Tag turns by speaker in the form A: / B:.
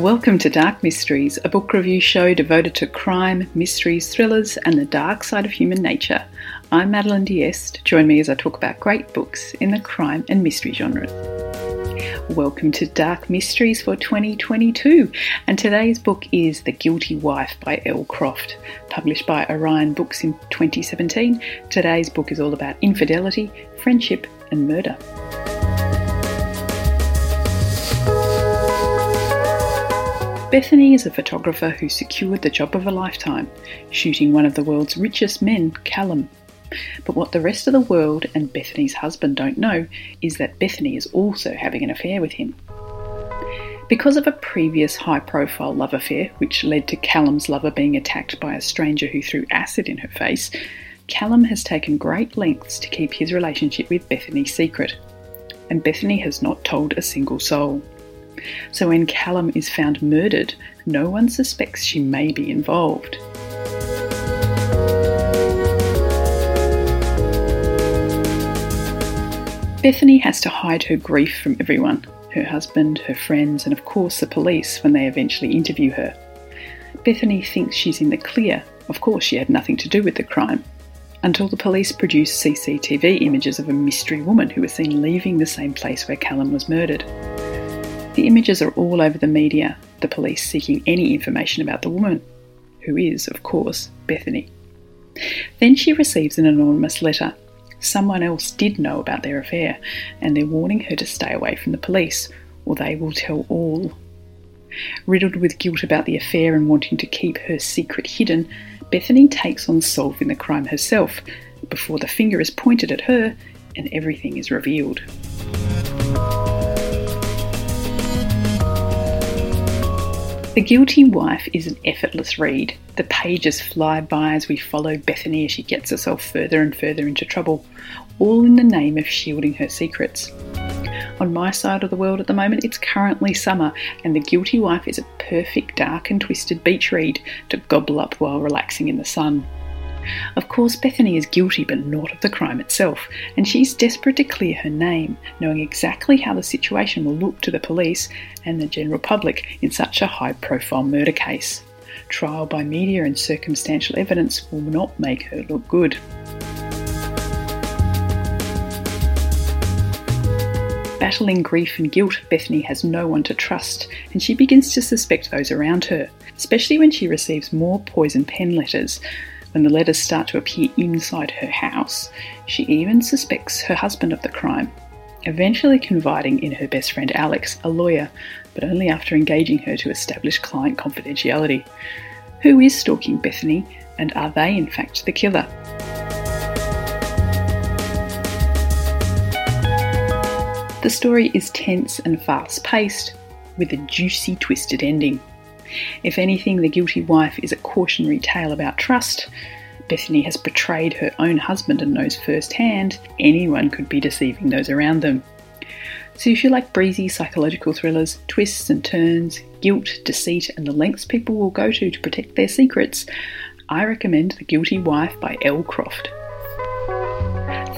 A: Welcome to Dark Mysteries, a book review show devoted to crime, mysteries, thrillers, and the dark side of human nature. I'm Madeline Diest. Join me as I talk about great books in the crime and mystery genres. Welcome to Dark Mysteries for 2022, and today's book is The Guilty Wife by Elle Croft, published by Orion Books in 2017. Today's book is all about infidelity, friendship, and murder. Bethany is a photographer who secured the job of a lifetime, shooting one of the world's richest men, Callum. But what the rest of the world and Bethany's husband don't know is that Bethany is also having an affair with him. Because of a previous high profile love affair, which led to Callum's lover being attacked by a stranger who threw acid in her face, Callum has taken great lengths to keep his relationship with Bethany secret. And Bethany has not told a single soul. So when Callum is found murdered, no one suspects she may be involved. Bethany has to hide her grief from everyone her husband, her friends, and of course the police when they eventually interview her. Bethany thinks she's in the clear. Of course, she had nothing to do with the crime. Until the police produce CCTV images of a mystery woman who was seen leaving the same place where Callum was murdered. The images are all over the media, the police seeking any information about the woman, who is, of course, Bethany. Then she receives an anonymous letter. Someone else did know about their affair, and they're warning her to stay away from the police, or they will tell all. Riddled with guilt about the affair and wanting to keep her secret hidden, Bethany takes on solving the crime herself before the finger is pointed at her and everything is revealed. The Guilty Wife is an effortless read. The pages fly by as we follow Bethany as she gets herself further and further into trouble, all in the name of shielding her secrets. On my side of the world at the moment, it's currently summer, and The Guilty Wife is a perfect dark and twisted beach read to gobble up while relaxing in the sun. Of course, Bethany is guilty, but not of the crime itself, and she's desperate to clear her name, knowing exactly how the situation will look to the police and the general public in such a high profile murder case. Trial by media and circumstantial evidence will not make her look good. Battling grief and guilt, Bethany has no one to trust, and she begins to suspect those around her, especially when she receives more poison pen letters when the letters start to appear inside her house, she even suspects her husband of the crime, eventually confiding in her best friend Alex, a lawyer, but only after engaging her to establish client confidentiality. Who is stalking Bethany, and are they in fact the killer? The story is tense and fast paced, with a juicy, twisted ending. If anything, The Guilty Wife is a cautionary tale about trust. Bethany has betrayed her own husband and knows firsthand anyone could be deceiving those around them. So, if you like breezy psychological thrillers, twists and turns, guilt, deceit, and the lengths people will go to to protect their secrets, I recommend The Guilty Wife by Elle Croft.